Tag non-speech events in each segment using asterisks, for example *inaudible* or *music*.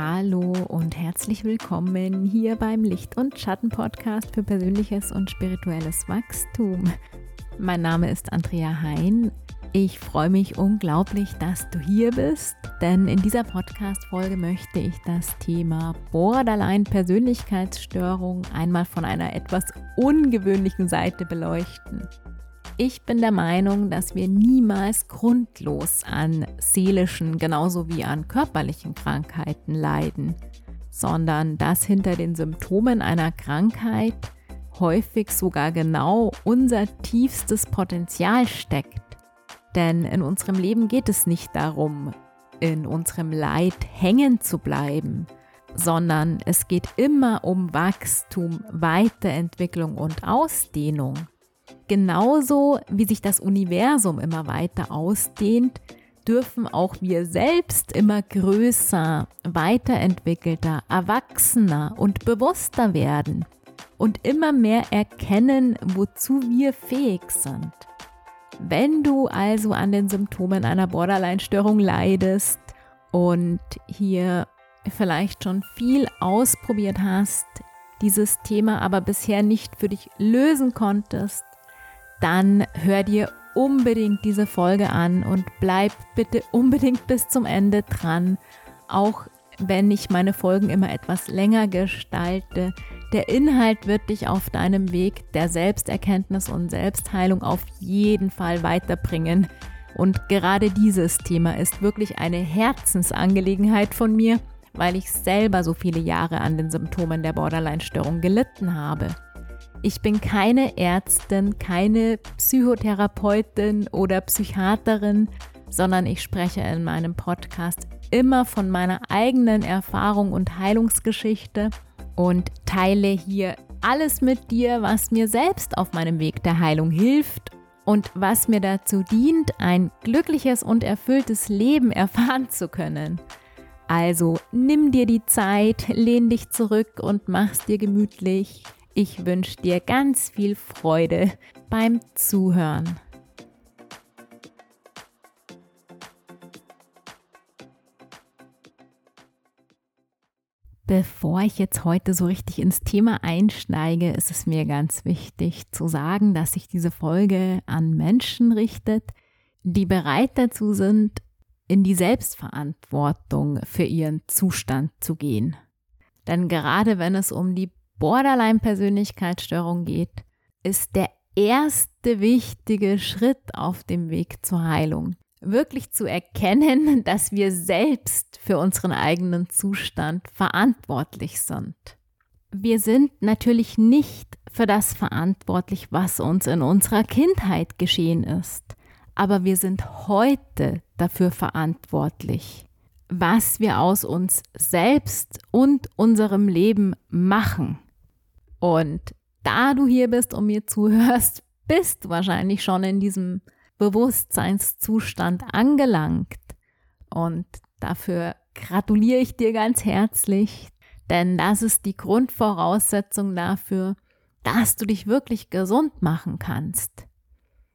Hallo und herzlich willkommen hier beim Licht- und Schatten-Podcast für persönliches und spirituelles Wachstum. Mein Name ist Andrea Hein. Ich freue mich unglaublich, dass du hier bist, denn in dieser Podcast-Folge möchte ich das Thema Borderline-Persönlichkeitsstörung einmal von einer etwas ungewöhnlichen Seite beleuchten. Ich bin der Meinung, dass wir niemals grundlos an seelischen genauso wie an körperlichen Krankheiten leiden, sondern dass hinter den Symptomen einer Krankheit häufig sogar genau unser tiefstes Potenzial steckt. Denn in unserem Leben geht es nicht darum, in unserem Leid hängen zu bleiben, sondern es geht immer um Wachstum, Weiterentwicklung und Ausdehnung. Genauso wie sich das Universum immer weiter ausdehnt, dürfen auch wir selbst immer größer, weiterentwickelter, erwachsener und bewusster werden und immer mehr erkennen, wozu wir fähig sind. Wenn du also an den Symptomen einer Borderline-Störung leidest und hier vielleicht schon viel ausprobiert hast, dieses Thema aber bisher nicht für dich lösen konntest, dann hör dir unbedingt diese Folge an und bleib bitte unbedingt bis zum Ende dran, auch wenn ich meine Folgen immer etwas länger gestalte. Der Inhalt wird dich auf deinem Weg der Selbsterkenntnis und Selbstheilung auf jeden Fall weiterbringen. Und gerade dieses Thema ist wirklich eine Herzensangelegenheit von mir, weil ich selber so viele Jahre an den Symptomen der Borderline-Störung gelitten habe. Ich bin keine Ärztin, keine Psychotherapeutin oder Psychiaterin, sondern ich spreche in meinem Podcast immer von meiner eigenen Erfahrung und Heilungsgeschichte und teile hier alles mit dir, was mir selbst auf meinem Weg der Heilung hilft und was mir dazu dient, ein glückliches und erfülltes Leben erfahren zu können. Also nimm dir die Zeit, lehn dich zurück und mach's dir gemütlich. Ich wünsche dir ganz viel Freude beim Zuhören. Bevor ich jetzt heute so richtig ins Thema einsteige, ist es mir ganz wichtig zu sagen, dass sich diese Folge an Menschen richtet, die bereit dazu sind, in die Selbstverantwortung für ihren Zustand zu gehen. Denn gerade wenn es um die Borderline-Persönlichkeitsstörung geht, ist der erste wichtige Schritt auf dem Weg zur Heilung. Wirklich zu erkennen, *laughs* dass wir selbst für unseren eigenen Zustand verantwortlich sind. Wir sind natürlich nicht für das verantwortlich, was uns in unserer Kindheit geschehen ist, aber wir sind heute dafür verantwortlich, was wir aus uns selbst und unserem Leben machen. Und da du hier bist und mir zuhörst, bist du wahrscheinlich schon in diesem Bewusstseinszustand angelangt. Und dafür gratuliere ich dir ganz herzlich, denn das ist die Grundvoraussetzung dafür, dass du dich wirklich gesund machen kannst.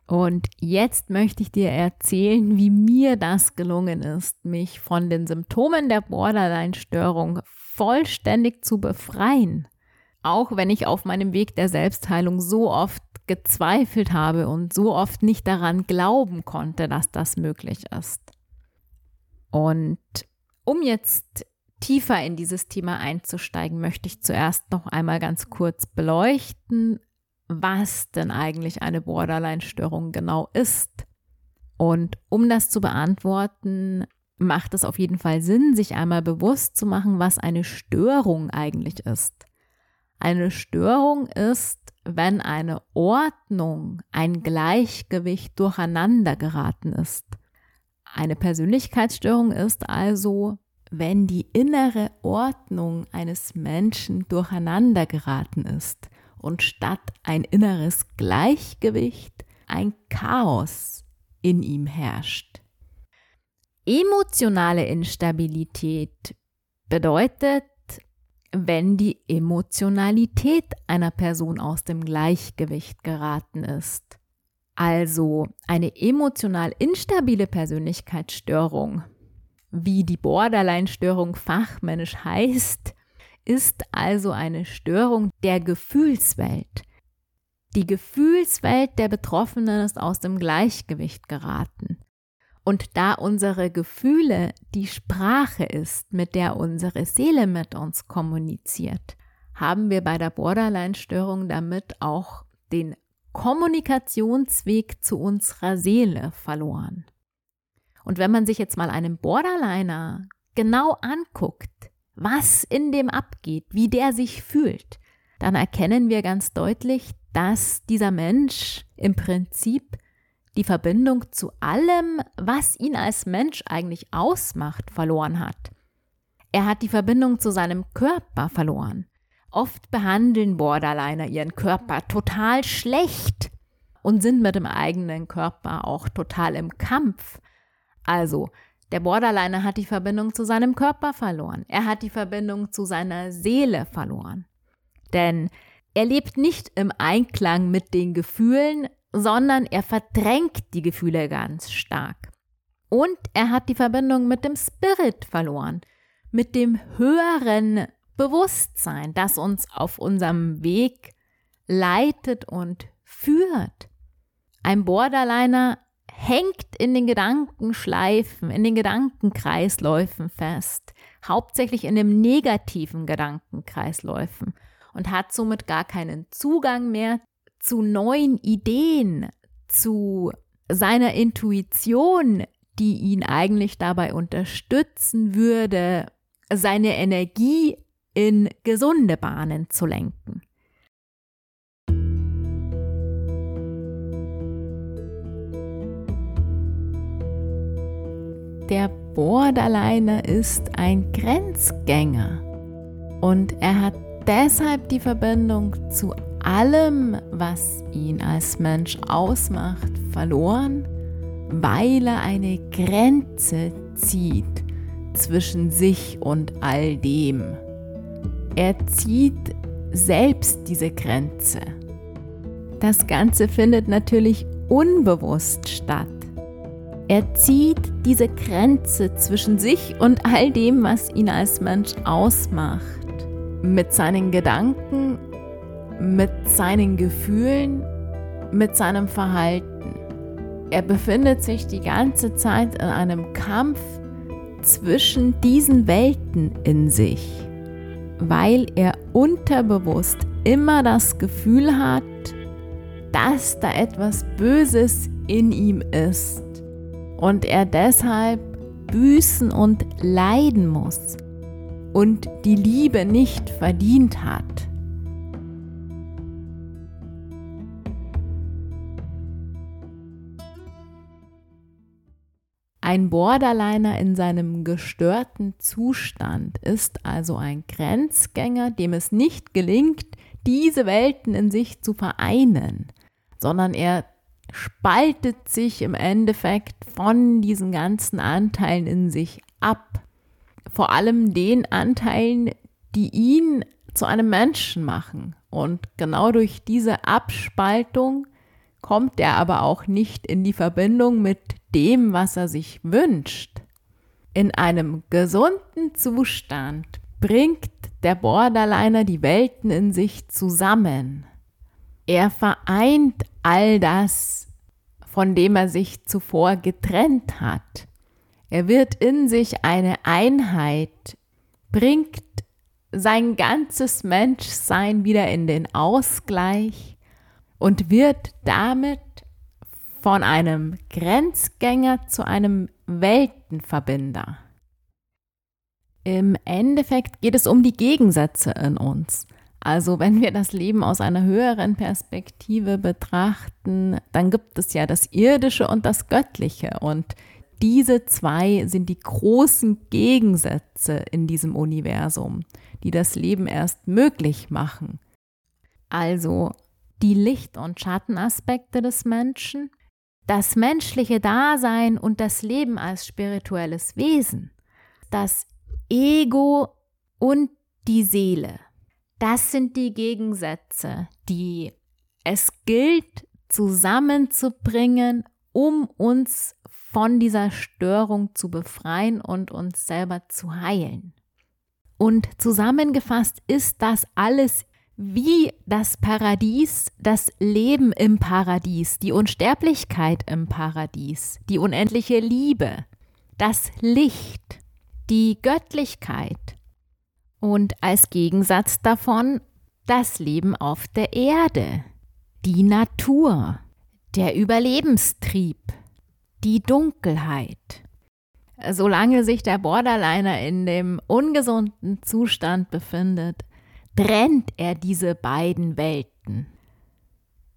Und jetzt möchte ich dir erzählen, wie mir das gelungen ist, mich von den Symptomen der Borderline-Störung vollständig zu befreien auch wenn ich auf meinem Weg der Selbstheilung so oft gezweifelt habe und so oft nicht daran glauben konnte, dass das möglich ist. Und um jetzt tiefer in dieses Thema einzusteigen, möchte ich zuerst noch einmal ganz kurz beleuchten, was denn eigentlich eine Borderline-Störung genau ist. Und um das zu beantworten, macht es auf jeden Fall Sinn, sich einmal bewusst zu machen, was eine Störung eigentlich ist. Eine Störung ist, wenn eine Ordnung, ein Gleichgewicht durcheinander geraten ist. Eine Persönlichkeitsstörung ist also, wenn die innere Ordnung eines Menschen durcheinander geraten ist und statt ein inneres Gleichgewicht ein Chaos in ihm herrscht. Emotionale Instabilität bedeutet, wenn die Emotionalität einer Person aus dem Gleichgewicht geraten ist. Also eine emotional instabile Persönlichkeitsstörung wie die Borderline-Störung fachmännisch heißt, ist also eine Störung der Gefühlswelt. Die Gefühlswelt der Betroffenen ist aus dem Gleichgewicht geraten. Und da unsere Gefühle die Sprache ist, mit der unsere Seele mit uns kommuniziert, haben wir bei der Borderline-Störung damit auch den Kommunikationsweg zu unserer Seele verloren. Und wenn man sich jetzt mal einen Borderliner genau anguckt, was in dem abgeht, wie der sich fühlt, dann erkennen wir ganz deutlich, dass dieser Mensch im Prinzip die Verbindung zu allem, was ihn als Mensch eigentlich ausmacht, verloren hat. Er hat die Verbindung zu seinem Körper verloren. Oft behandeln Borderliner ihren Körper total schlecht und sind mit dem eigenen Körper auch total im Kampf. Also, der Borderliner hat die Verbindung zu seinem Körper verloren. Er hat die Verbindung zu seiner Seele verloren. Denn er lebt nicht im Einklang mit den Gefühlen, sondern er verdrängt die Gefühle ganz stark. Und er hat die Verbindung mit dem Spirit verloren, mit dem höheren Bewusstsein, das uns auf unserem Weg leitet und führt. Ein Borderliner hängt in den Gedankenschleifen, in den Gedankenkreisläufen fest, hauptsächlich in dem negativen Gedankenkreisläufen und hat somit gar keinen Zugang mehr zu neuen Ideen, zu seiner Intuition, die ihn eigentlich dabei unterstützen würde, seine Energie in gesunde Bahnen zu lenken. Der Borderliner ist ein Grenzgänger und er hat deshalb die Verbindung zu allem, was ihn als Mensch ausmacht, verloren, weil er eine Grenze zieht zwischen sich und all dem. Er zieht selbst diese Grenze. Das Ganze findet natürlich unbewusst statt. Er zieht diese Grenze zwischen sich und all dem, was ihn als Mensch ausmacht, mit seinen Gedanken mit seinen Gefühlen, mit seinem Verhalten. Er befindet sich die ganze Zeit in einem Kampf zwischen diesen Welten in sich, weil er unterbewusst immer das Gefühl hat, dass da etwas Böses in ihm ist und er deshalb büßen und leiden muss und die Liebe nicht verdient hat. Ein Borderliner in seinem gestörten Zustand ist also ein Grenzgänger, dem es nicht gelingt, diese Welten in sich zu vereinen, sondern er spaltet sich im Endeffekt von diesen ganzen Anteilen in sich ab. Vor allem den Anteilen, die ihn zu einem Menschen machen. Und genau durch diese Abspaltung kommt er aber auch nicht in die Verbindung mit dem, was er sich wünscht. In einem gesunden Zustand bringt der Borderliner die Welten in sich zusammen. Er vereint all das, von dem er sich zuvor getrennt hat. Er wird in sich eine Einheit, bringt sein ganzes Menschsein wieder in den Ausgleich und wird damit von einem Grenzgänger zu einem Weltenverbinder. Im Endeffekt geht es um die Gegensätze in uns. Also wenn wir das Leben aus einer höheren Perspektive betrachten, dann gibt es ja das Irdische und das Göttliche. Und diese zwei sind die großen Gegensätze in diesem Universum, die das Leben erst möglich machen. Also die Licht- und Schattenaspekte des Menschen, das menschliche Dasein und das Leben als spirituelles Wesen, das Ego und die Seele. Das sind die Gegensätze, die es gilt zusammenzubringen, um uns von dieser Störung zu befreien und uns selber zu heilen. Und zusammengefasst ist das alles wie das Paradies, das Leben im Paradies, die Unsterblichkeit im Paradies, die unendliche Liebe, das Licht, die Göttlichkeit und als Gegensatz davon das Leben auf der Erde, die Natur, der Überlebenstrieb, die Dunkelheit. Solange sich der Borderliner in dem ungesunden Zustand befindet, trennt er diese beiden Welten.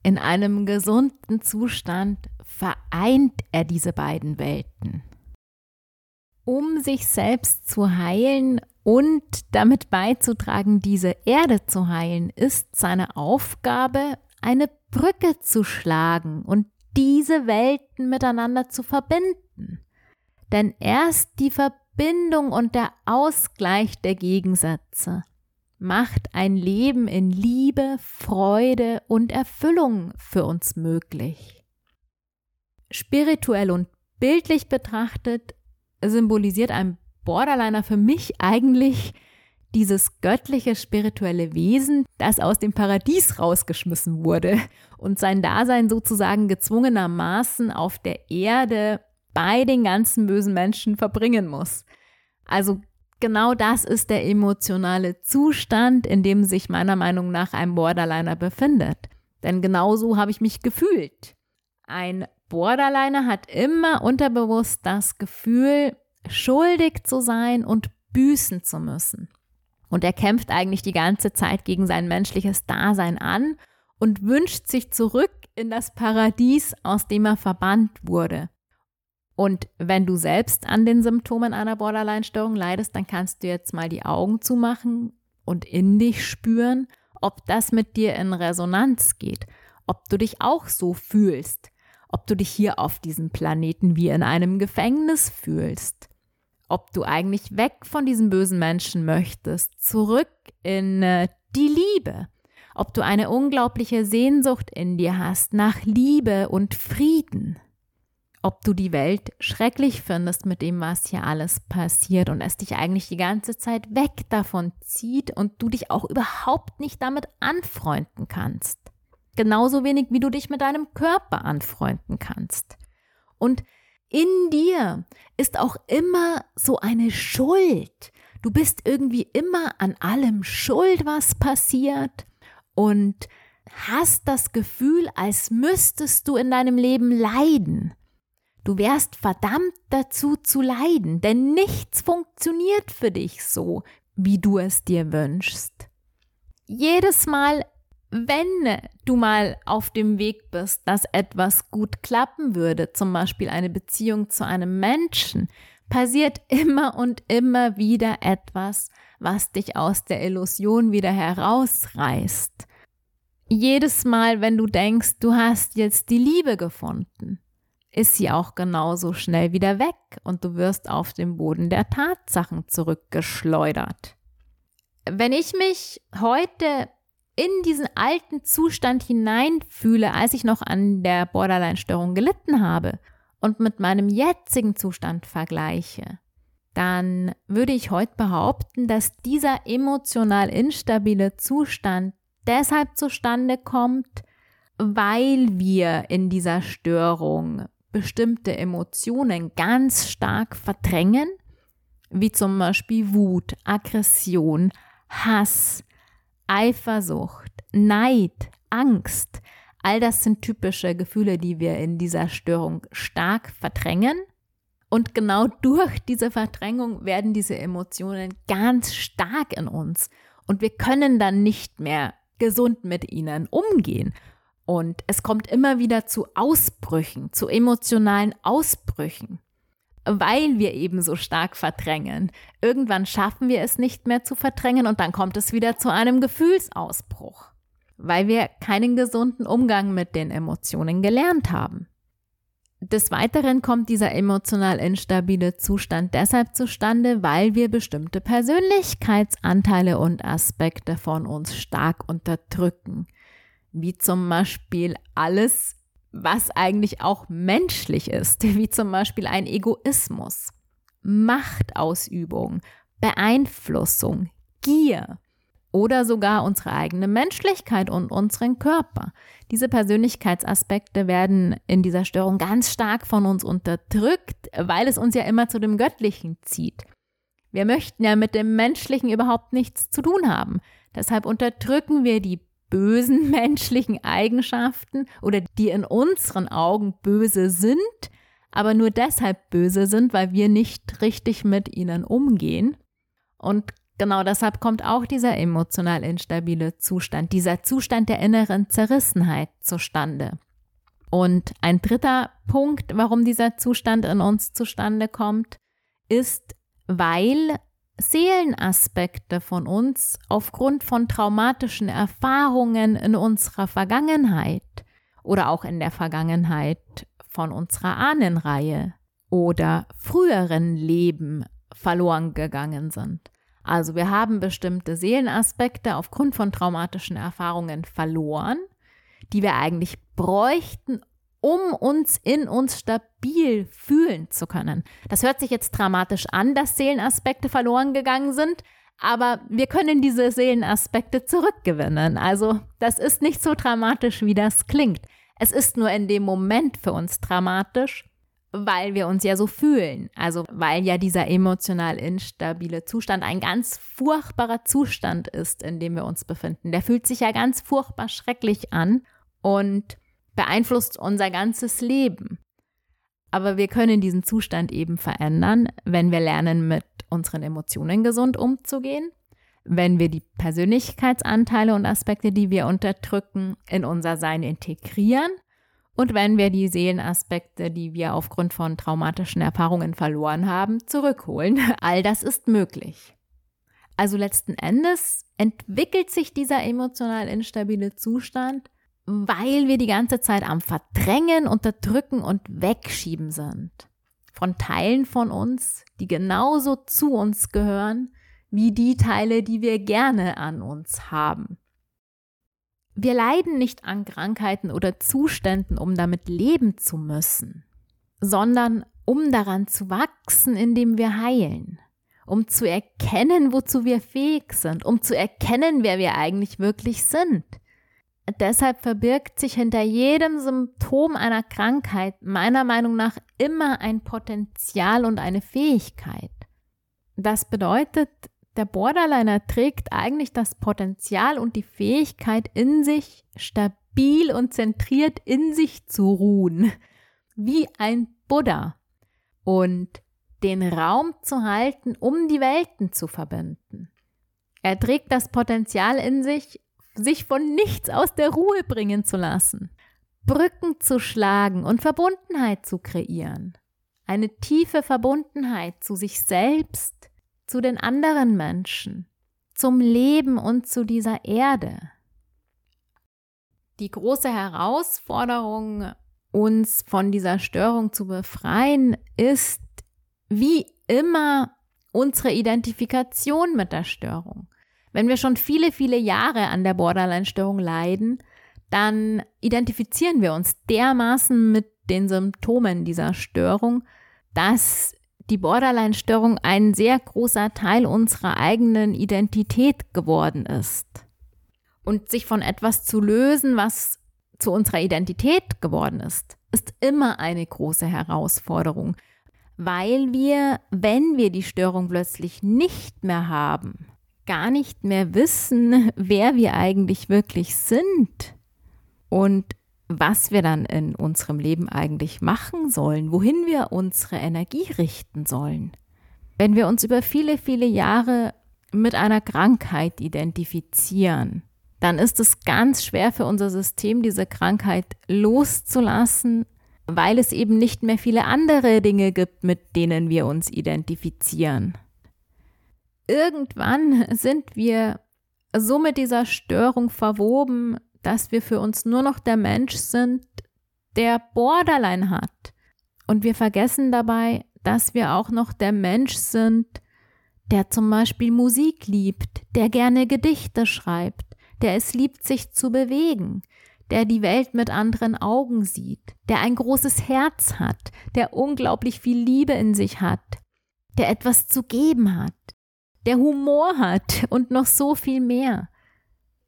In einem gesunden Zustand vereint er diese beiden Welten. Um sich selbst zu heilen und damit beizutragen, diese Erde zu heilen, ist seine Aufgabe, eine Brücke zu schlagen und diese Welten miteinander zu verbinden. Denn erst die Verbindung und der Ausgleich der Gegensätze macht ein Leben in Liebe, Freude und Erfüllung für uns möglich. Spirituell und bildlich betrachtet symbolisiert ein Borderliner für mich eigentlich dieses göttliche spirituelle Wesen, das aus dem Paradies rausgeschmissen wurde und sein Dasein sozusagen gezwungenermaßen auf der Erde bei den ganzen bösen Menschen verbringen muss. Also genau das ist der emotionale Zustand, in dem sich meiner Meinung nach ein Borderliner befindet. Denn genau so habe ich mich gefühlt. Ein Borderliner hat immer unterbewusst das Gefühl, schuldig zu sein und büßen zu müssen. Und er kämpft eigentlich die ganze Zeit gegen sein menschliches Dasein an und wünscht sich zurück in das Paradies, aus dem er verbannt wurde. Und wenn du selbst an den Symptomen einer Borderline-Störung leidest, dann kannst du jetzt mal die Augen zumachen und in dich spüren, ob das mit dir in Resonanz geht, ob du dich auch so fühlst, ob du dich hier auf diesem Planeten wie in einem Gefängnis fühlst, ob du eigentlich weg von diesen bösen Menschen möchtest, zurück in äh, die Liebe, ob du eine unglaubliche Sehnsucht in dir hast nach Liebe und Frieden ob du die Welt schrecklich findest mit dem, was hier alles passiert und es dich eigentlich die ganze Zeit weg davon zieht und du dich auch überhaupt nicht damit anfreunden kannst. Genauso wenig, wie du dich mit deinem Körper anfreunden kannst. Und in dir ist auch immer so eine Schuld. Du bist irgendwie immer an allem schuld, was passiert und hast das Gefühl, als müsstest du in deinem Leben leiden. Du wärst verdammt dazu zu leiden, denn nichts funktioniert für dich so, wie du es dir wünschst. Jedes Mal, wenn du mal auf dem Weg bist, dass etwas gut klappen würde, zum Beispiel eine Beziehung zu einem Menschen, passiert immer und immer wieder etwas, was dich aus der Illusion wieder herausreißt. Jedes Mal, wenn du denkst, du hast jetzt die Liebe gefunden, ist sie auch genauso schnell wieder weg und du wirst auf den Boden der Tatsachen zurückgeschleudert. Wenn ich mich heute in diesen alten Zustand hineinfühle, als ich noch an der Borderline-Störung gelitten habe und mit meinem jetzigen Zustand vergleiche, dann würde ich heute behaupten, dass dieser emotional instabile Zustand deshalb zustande kommt, weil wir in dieser Störung bestimmte Emotionen ganz stark verdrängen, wie zum Beispiel Wut, Aggression, Hass, Eifersucht, Neid, Angst. All das sind typische Gefühle, die wir in dieser Störung stark verdrängen. Und genau durch diese Verdrängung werden diese Emotionen ganz stark in uns. Und wir können dann nicht mehr gesund mit ihnen umgehen. Und es kommt immer wieder zu Ausbrüchen, zu emotionalen Ausbrüchen, weil wir eben so stark verdrängen. Irgendwann schaffen wir es nicht mehr zu verdrängen und dann kommt es wieder zu einem Gefühlsausbruch, weil wir keinen gesunden Umgang mit den Emotionen gelernt haben. Des Weiteren kommt dieser emotional instabile Zustand deshalb zustande, weil wir bestimmte Persönlichkeitsanteile und Aspekte von uns stark unterdrücken wie zum Beispiel alles was eigentlich auch menschlich ist, *laughs* wie zum Beispiel ein Egoismus, Machtausübung, Beeinflussung, Gier oder sogar unsere eigene Menschlichkeit und unseren Körper. Diese Persönlichkeitsaspekte werden in dieser Störung ganz stark von uns unterdrückt, weil es uns ja immer zu dem Göttlichen zieht. Wir möchten ja mit dem Menschlichen überhaupt nichts zu tun haben. Deshalb unterdrücken wir die bösen *laughs* menschlichen Eigenschaften oder die in unseren Augen böse sind, aber nur deshalb böse sind, weil wir nicht richtig mit ihnen umgehen. Und genau deshalb kommt auch dieser emotional instabile Zustand, dieser Zustand der inneren Zerrissenheit zustande. Und ein dritter Punkt, warum dieser Zustand in uns zustande kommt, ist, weil Seelenaspekte von uns aufgrund von traumatischen Erfahrungen in unserer Vergangenheit oder auch in der Vergangenheit von unserer Ahnenreihe oder früheren Leben verloren gegangen sind. Also wir haben bestimmte Seelenaspekte aufgrund von traumatischen Erfahrungen verloren, die wir eigentlich bräuchten, um uns in uns stabil fühlen zu können. Das hört sich jetzt dramatisch an, dass Seelenaspekte verloren gegangen sind, aber wir können diese Seelenaspekte zurückgewinnen. Also das ist nicht so dramatisch, wie das klingt. Es ist nur in dem Moment für uns dramatisch, weil wir uns ja so fühlen. Also weil ja dieser emotional instabile Zustand ein ganz furchtbarer Zustand ist, in dem wir uns befinden. Der fühlt sich ja ganz furchtbar schrecklich an und beeinflusst unser ganzes Leben. Aber wir können diesen Zustand eben verändern, wenn wir lernen, mit unseren Emotionen gesund umzugehen, wenn wir die Persönlichkeitsanteile und Aspekte, die wir unterdrücken, in unser Sein integrieren und wenn wir die Seelenaspekte, die wir aufgrund von traumatischen Erfahrungen verloren haben, zurückholen. *laughs* All das ist möglich. Also letzten Endes entwickelt sich dieser emotional instabile Zustand weil wir die ganze Zeit am Verdrängen, Unterdrücken und Wegschieben sind. Von Teilen von uns, die genauso zu uns gehören, wie die Teile, die wir gerne an uns haben. Wir leiden nicht an Krankheiten oder Zuständen, um damit leben zu müssen, sondern um daran zu wachsen, indem wir heilen, um zu erkennen, wozu wir fähig sind, um zu erkennen, wer wir eigentlich wirklich sind Deshalb verbirgt sich hinter jedem Symptom einer Krankheit meiner Meinung nach immer ein Potenzial und eine Fähigkeit. Das bedeutet, der Borderliner trägt eigentlich das Potenzial und die Fähigkeit in sich, stabil und zentriert in sich zu ruhen, wie ein Buddha, und den Raum zu halten, um die Welten zu verbinden. Er trägt das Potenzial in sich, sich von nichts aus der Ruhe bringen zu lassen, Brücken zu schlagen und Verbundenheit zu kreieren. Eine tiefe Verbundenheit zu sich selbst, zu den anderen Menschen, zum Leben und zu dieser Erde. Die große Herausforderung, uns von dieser Störung zu befreien, ist wie immer unsere Identifikation mit der Störung. Wenn wir schon viele, viele Jahre an der Borderline-Störung leiden, dann identifizieren wir uns dermaßen mit den Symptomen dieser Störung, dass die Borderline-Störung ein sehr großer Teil unserer eigenen Identität geworden ist. Und sich von etwas zu lösen, was zu unserer Identität geworden ist, ist immer eine große Herausforderung, weil wir, wenn wir die Störung plötzlich nicht mehr haben, gar nicht mehr wissen, *laughs* wer wir eigentlich wirklich sind und was wir dann in unserem Leben eigentlich machen sollen, wohin wir unsere Energie richten sollen. Wenn wir uns über viele, viele Jahre mit einer Krankheit identifizieren, dann ist es ganz schwer für unser System, diese Krankheit loszulassen, weil es eben nicht mehr viele andere Dinge gibt, mit denen wir uns identifizieren irgendwann sind wir so mit dieser Störung verwoben, dass wir für uns nur noch der Mensch sind, der Borderline hat. Und wir vergessen dabei, dass wir auch noch der Mensch sind, der zum Beispiel Musik liebt, der gerne Gedichte schreibt, der es liebt, sich zu bewegen, der die Welt mit anderen Augen sieht, der ein großes Herz hat, der unglaublich viel Liebe in sich hat, der etwas zu geben hat, der Humor hat und noch so viel mehr.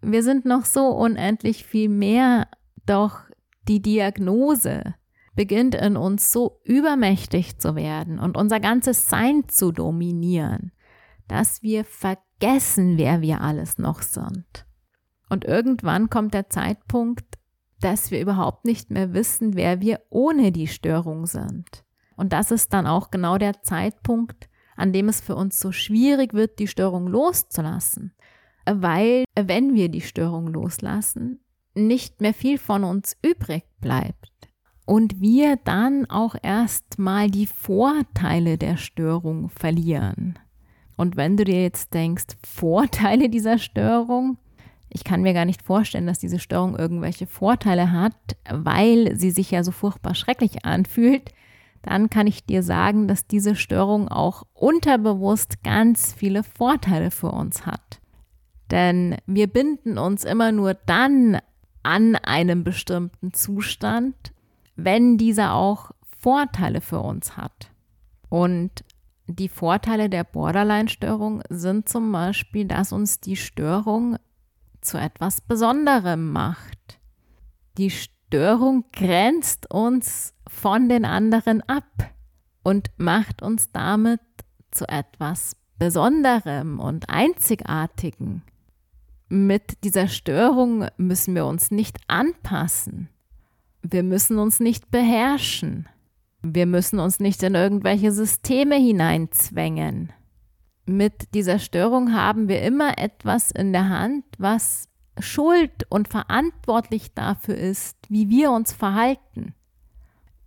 Wir sind noch so unendlich viel mehr, doch die Diagnose beginnt in uns so übermächtig zu werden und unser ganzes Sein zu dominieren, dass wir vergessen, wer wir alles noch sind. Und irgendwann kommt der Zeitpunkt, dass wir überhaupt nicht mehr wissen, wer wir ohne die Störung sind. Und das ist dann auch genau der Zeitpunkt, an dem es für uns so schwierig wird, die Störung loszulassen. Weil, wenn wir die Störung loslassen, nicht mehr viel von uns übrig bleibt. Und wir dann auch erstmal die Vorteile der Störung verlieren. Und wenn du dir jetzt denkst, Vorteile dieser Störung, ich kann mir gar nicht vorstellen, dass diese Störung irgendwelche Vorteile hat, weil sie sich ja so furchtbar schrecklich anfühlt, dann kann ich dir sagen, dass diese Störung auch unterbewusst ganz viele Vorteile für uns hat. Denn wir binden uns immer nur dann an einem bestimmten Zustand, wenn dieser auch Vorteile für uns hat. Und die Vorteile der Borderline-Störung sind zum Beispiel, dass uns die Störung zu etwas Besonderem macht. Die Störung grenzt uns von den anderen ab und macht uns damit zu etwas Besonderem und Einzigartigen. Mit dieser Störung müssen wir uns nicht anpassen. Wir müssen uns nicht beherrschen. Wir müssen uns nicht in irgendwelche Systeme hineinzwängen mit dieser Störung haben wir immer etwas in der Hand, was schuld und verantwortlich dafür ist, wie wir uns verhalten,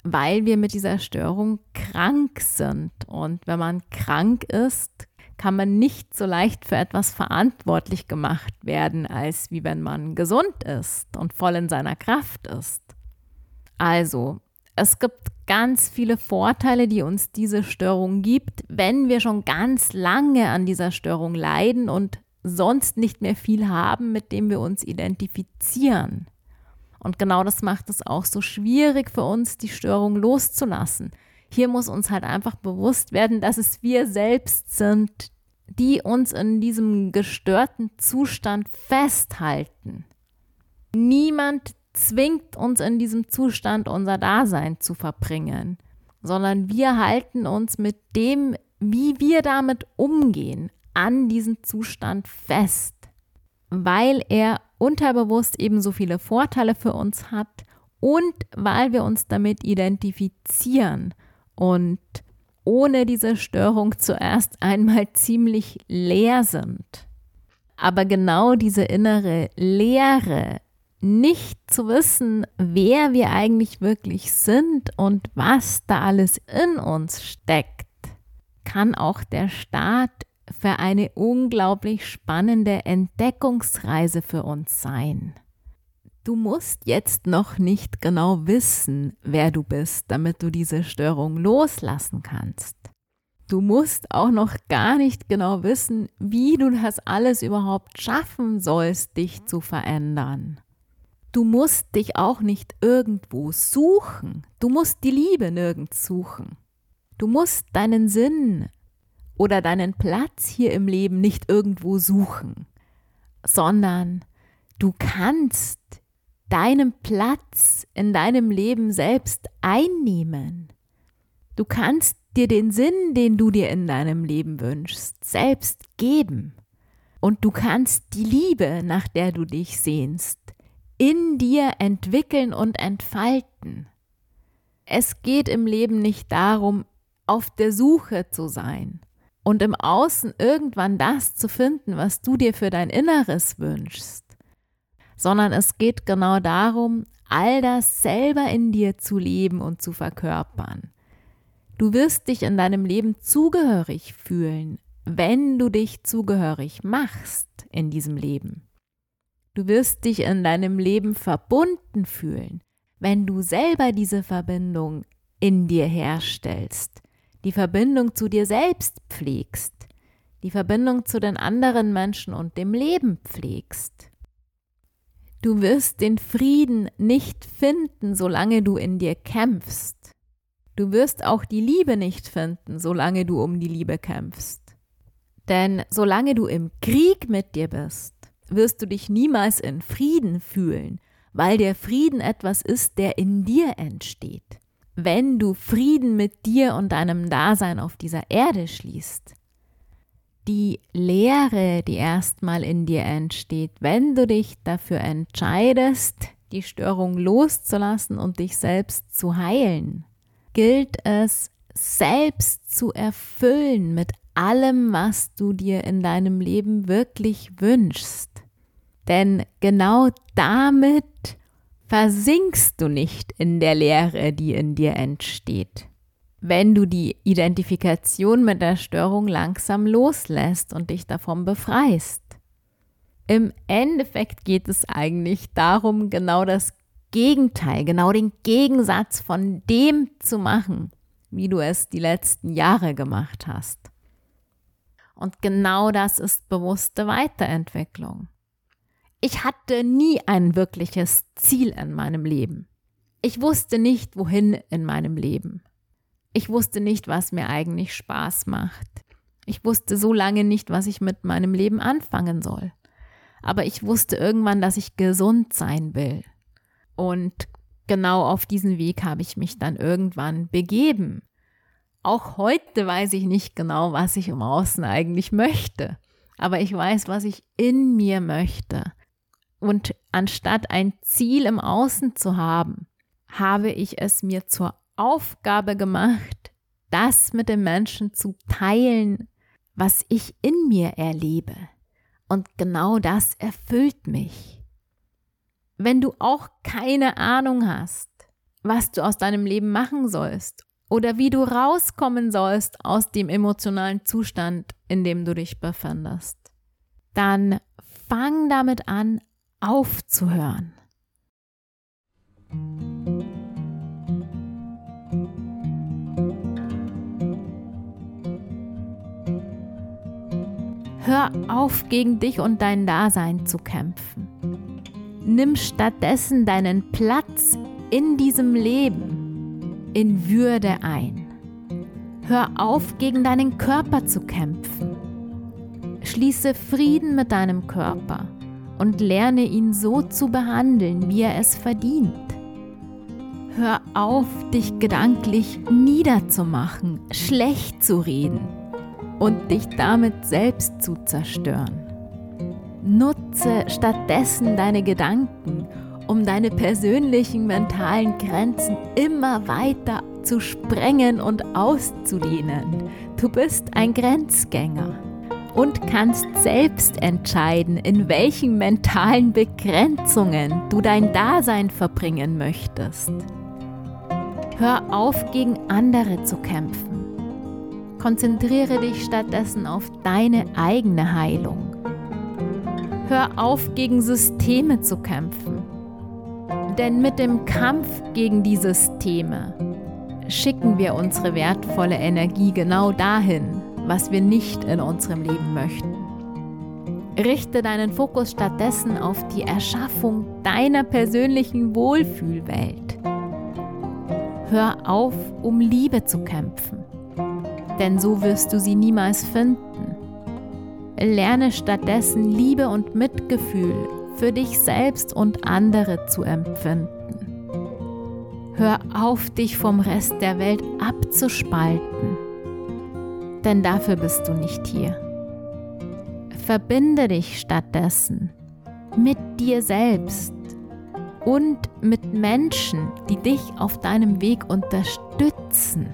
weil wir mit dieser Störung krank sind. Und wenn man krank ist, kann man nicht so leicht für etwas verantwortlich gemacht werden, als wie wenn man gesund ist und voll in seiner Kraft ist. Also, es gibt ganz viele Vorteile, die uns diese Störung gibt, wenn wir schon ganz lange an dieser Störung leiden und sonst nicht mehr viel haben, mit dem wir uns identifizieren. Und genau das macht es auch so schwierig für uns, die Störung loszulassen. Hier muss uns halt einfach bewusst werden, dass es wir selbst sind, die uns in diesem gestörten Zustand festhalten. Niemand zwingt uns in diesem Zustand unser Dasein zu verbringen, sondern wir halten uns mit dem, wie wir damit umgehen, an diesem Zustand fest, weil er unterbewusst eben so viele Vorteile für uns hat und weil wir uns damit identifizieren und ohne diese Störung zuerst einmal ziemlich leer sind. Aber genau diese innere Leere nicht zu wissen, wer wir eigentlich wirklich sind und was da alles in uns steckt, kann auch der Start für eine unglaublich spannende Entdeckungsreise für uns sein. Du musst jetzt noch nicht genau wissen, wer du bist, damit du diese Störung loslassen kannst. Du musst auch noch gar nicht genau wissen, wie du das alles überhaupt schaffen sollst, dich zu verändern. Du musst dich auch nicht irgendwo suchen. Du musst die Liebe nirgends suchen. Du musst deinen Sinn oder deinen Platz hier im Leben nicht irgendwo suchen, sondern du kannst deinen Platz in deinem Leben selbst einnehmen. Du kannst dir den Sinn, den du dir in deinem Leben wünschst, selbst geben. Und du kannst die Liebe, nach der du dich sehnst, in dir entwickeln und entfalten. Es geht im Leben nicht darum, auf der Suche zu sein und im Außen irgendwann das zu finden, was du dir für dein Inneres wünschst, sondern es geht genau darum, all das selber in dir zu leben und zu verkörpern. Du wirst dich in deinem Leben zugehörig fühlen, wenn du dich zugehörig machst in diesem Leben. Du wirst dich in deinem Leben verbunden fühlen, wenn du selber diese Verbindung in dir herstellst, die Verbindung zu dir selbst pflegst, die Verbindung zu den anderen Menschen und dem Leben pflegst. Du wirst den Frieden nicht finden, solange du in dir kämpfst. Du wirst auch die Liebe nicht finden, solange du um die Liebe kämpfst. Denn solange du im Krieg mit dir bist, wirst du dich niemals in Frieden fühlen, weil der Frieden etwas ist, der in dir entsteht. Wenn du Frieden mit dir und deinem Dasein auf dieser Erde schließt, die Leere, die erstmal in dir entsteht, wenn du dich dafür entscheidest, die Störung loszulassen und dich selbst zu heilen, gilt es, selbst zu erfüllen mit allem, was du dir in deinem Leben wirklich wünschst. Denn genau damit versinkst du nicht in der Leere, die in dir entsteht. Wenn du die Identifikation mit der Störung langsam loslässt und dich davon befreist. Im Endeffekt geht es eigentlich darum, genau das Gegenteil, genau den Gegensatz von dem zu machen, wie du es die letzten Jahre gemacht hast. Und genau das ist bewusste Weiterentwicklung. Ich hatte nie ein wirkliches Ziel in meinem Leben. Ich wusste nicht, wohin in meinem Leben. Ich wusste nicht, was mir eigentlich Spaß macht. Ich wusste so lange nicht, was ich mit meinem Leben anfangen soll. Aber ich wusste irgendwann, dass ich gesund sein will. Und genau auf diesen Weg habe ich mich dann irgendwann begeben. Auch heute weiß ich nicht genau, was ich im Außen eigentlich möchte. Aber ich weiß, was ich in mir möchte. Und anstatt ein Ziel im Außen zu haben, habe ich es mir zur Aufgabe gemacht, das mit den Menschen zu teilen, was ich in mir erlebe. Und genau das erfüllt mich. Wenn du auch keine Ahnung hast, was du aus deinem Leben machen sollst oder wie du rauskommen sollst aus dem emotionalen Zustand, in dem du dich befindest, dann fang damit an, aufzuhören. Hör auf, gegen dich und dein Dasein zu kämpfen. Nimm stattdessen deinen Platz in diesem Leben in Würde ein. Hör auf, gegen deinen Körper zu kämpfen. Schließe Frieden mit deinem Körper und lerne ihn so zu behandeln, wie er es verdient. Hör auf, dich gedanklich niederzumachen, schlecht zu reden und dich damit selbst zu zerstören. Nutze stattdessen deine Gedanken, um deine persönlichen mentalen Grenzen immer weiter zu sprengen und auszudehnen. Du bist ein Grenzgänger und kannst selbst entscheiden, in welchen mentalen Begrenzungen du dein Dasein verbringen möchtest. Hör auf, gegen andere zu kämpfen. Konzentriere dich stattdessen auf deine eigene Heilung. Hör auf, gegen Systeme zu kämpfen. Denn mit dem Kampf gegen die Systeme schicken wir unsere wertvolle Energie genau dahin, was wir nicht in unserem Leben möchten. Richte deinen Fokus stattdessen auf die Erschaffung deiner persönlichen Wohlfühlwelt. Hör auf, um Liebe zu kämpfen, denn so wirst du sie niemals finden. Lerne stattdessen Liebe und Mitgefühl für dich selbst und andere zu empfinden. Hör auf, dich vom Rest der Welt abzuspalten denn dafür bist du nicht hier. Verbinde dich stattdessen mit dir selbst und mit Menschen, die dich auf deinem Weg unterstützen.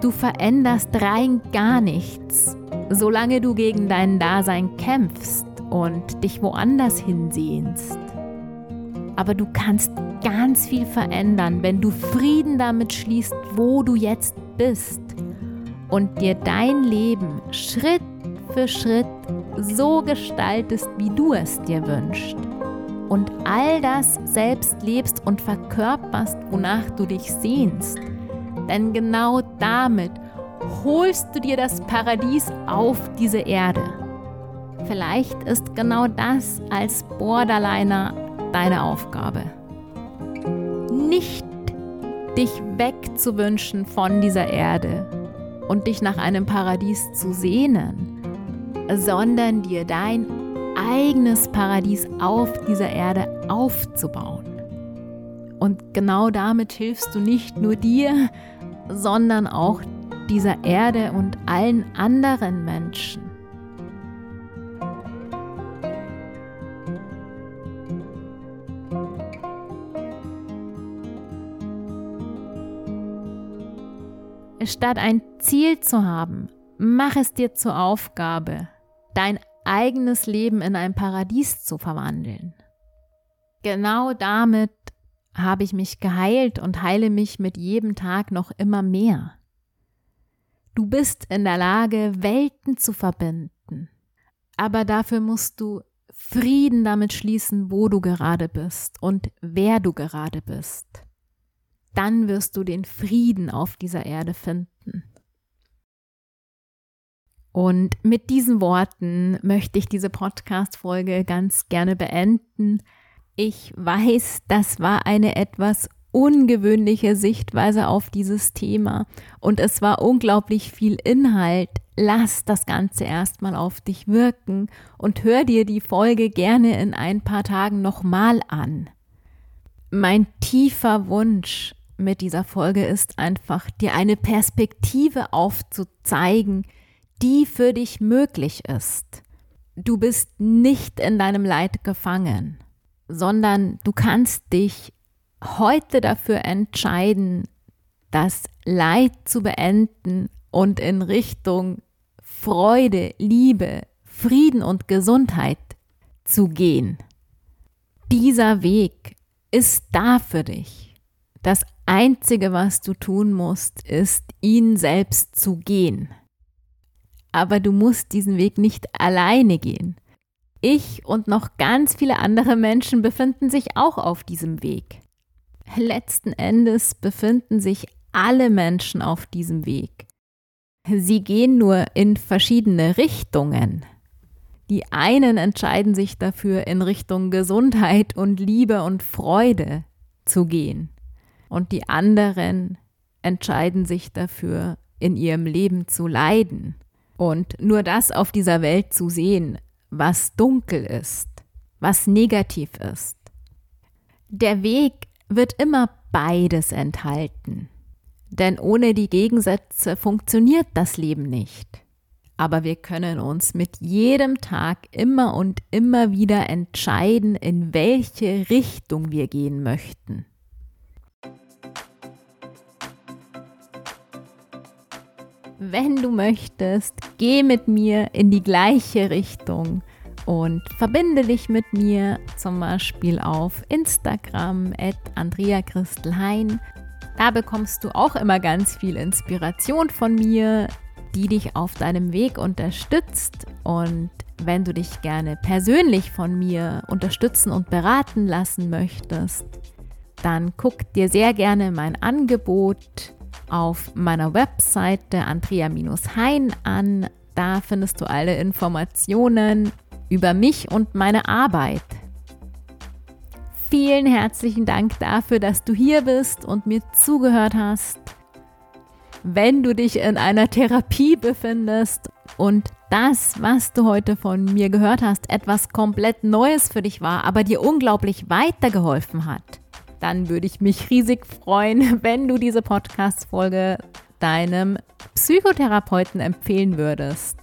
Du veränderst rein gar nichts, solange du gegen dein Dasein kämpfst und dich woanders hinsehnst. Aber du kannst ganz viel verändern, wenn du Frieden damit schließt, wo du jetzt bist und dir dein Leben Schritt für Schritt so gestaltest, wie du es dir wünschst. Und all das selbst lebst und verkörperst, wonach du dich sehnst. Denn genau damit holst du dir das Paradies auf diese Erde. Vielleicht ist genau das als Borderliner deine Aufgabe. Nicht dich wegzuwünschen von dieser Erde und dich nach einem Paradies zu sehnen, sondern dir dein eigenes Paradies auf dieser Erde aufzubauen. Und genau damit hilfst du nicht nur dir, sondern auch dieser Erde und allen anderen Menschen. Statt ein Ziel zu haben, mach es dir zur Aufgabe, dein eigenes Leben in ein Paradies zu verwandeln. Genau damit habe ich mich geheilt und heile mich mit jedem Tag noch immer mehr. Du bist in der Lage, Welten zu verbinden, aber dafür musst du Frieden damit schließen, wo du gerade bist und wer du gerade bist. Dann wirst du den Frieden auf dieser Erde finden. Und mit diesen Worten möchte ich diese Podcast-Folge ganz gerne beenden. Ich weiß, das war eine etwas ungewöhnliche Sichtweise auf dieses Thema und es war unglaublich viel Inhalt. Lass das Ganze erstmal auf dich wirken und hör dir die Folge gerne in ein paar Tagen nochmal an. Mein tiefer Wunsch mit dieser Folge ist einfach, dir eine Perspektive aufzuzeigen, die für dich möglich ist. Du bist nicht in deinem Leid gefangen, sondern du kannst dich heute dafür entscheiden, das Leid zu beenden und in Richtung Freude, Liebe, Frieden und Gesundheit zu gehen. Dieser Weg ist da für dich. Das Einzige, was du tun musst, ist, ihn selbst zu gehen aber du musst diesen Weg nicht alleine gehen. Ich und noch ganz viele andere Menschen befinden sich auch auf diesem Weg. Letzten Endes befinden sich alle Menschen auf diesem Weg. Sie gehen nur in verschiedene Richtungen. Die einen entscheiden sich dafür, in Richtung Gesundheit und Liebe und Freude zu gehen. Und die anderen entscheiden sich dafür, in ihrem Leben zu leiden und nur das auf dieser Welt zu sehen, was dunkel ist, was negativ ist. Der Weg wird immer beides enthalten. Denn ohne die Gegensätze funktioniert das Leben nicht. Aber wir können uns mit jedem Tag immer und immer wieder entscheiden, in welche Richtung wir gehen möchten. Wenn du möchtest, geh mit mir in die gleiche Richtung und verbinde dich mit mir zum Beispiel auf Instagram at Andrea Christelhain. Da bekommst du auch immer ganz viel Inspiration von mir, die dich auf deinem Weg unterstützt. Und wenn du dich gerne persönlich von mir unterstützen und beraten lassen möchtest, dann guck dir sehr gerne mein Angebot auf meiner Webseite andrea-hein an. Da findest du alle Informationen über mich und meine Arbeit. Vielen herzlichen Dank dafür, dass du hier bist und mir zugehört hast. Wenn du dich in einer Therapie befindest und das, was du heute von mir gehört hast, etwas komplett Neues für dich war, aber dir unglaublich weitergeholfen hat, dann würde ich mich riesig freuen, *laughs* wenn du diese Podcast-Folge deinem Psychotherapeuten empfehlen würdest.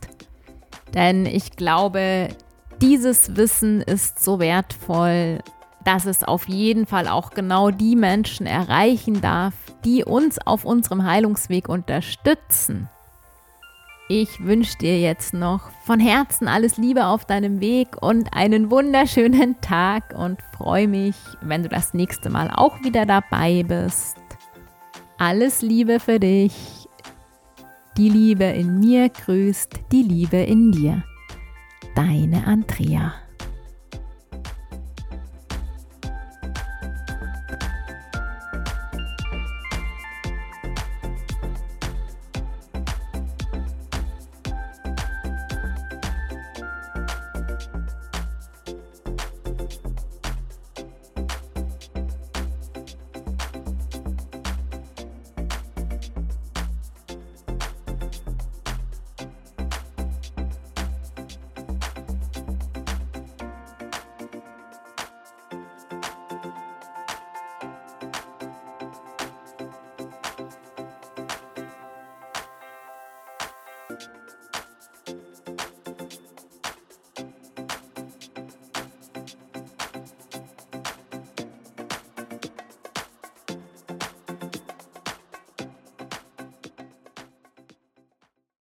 Denn ich glaube, dieses Wissen ist so wertvoll, dass es auf jeden Fall auch genau die Menschen erreichen darf, die uns auf unserem Heilungsweg unterstützen. Ich wünsche dir jetzt noch von Herzen alles Liebe auf deinem Weg und einen wunderschönen Tag und freue mich, wenn du das nächste Mal auch wieder dabei bist. Alles Liebe für dich. Die Liebe in mir grüßt die Liebe in dir. Deine Andrea.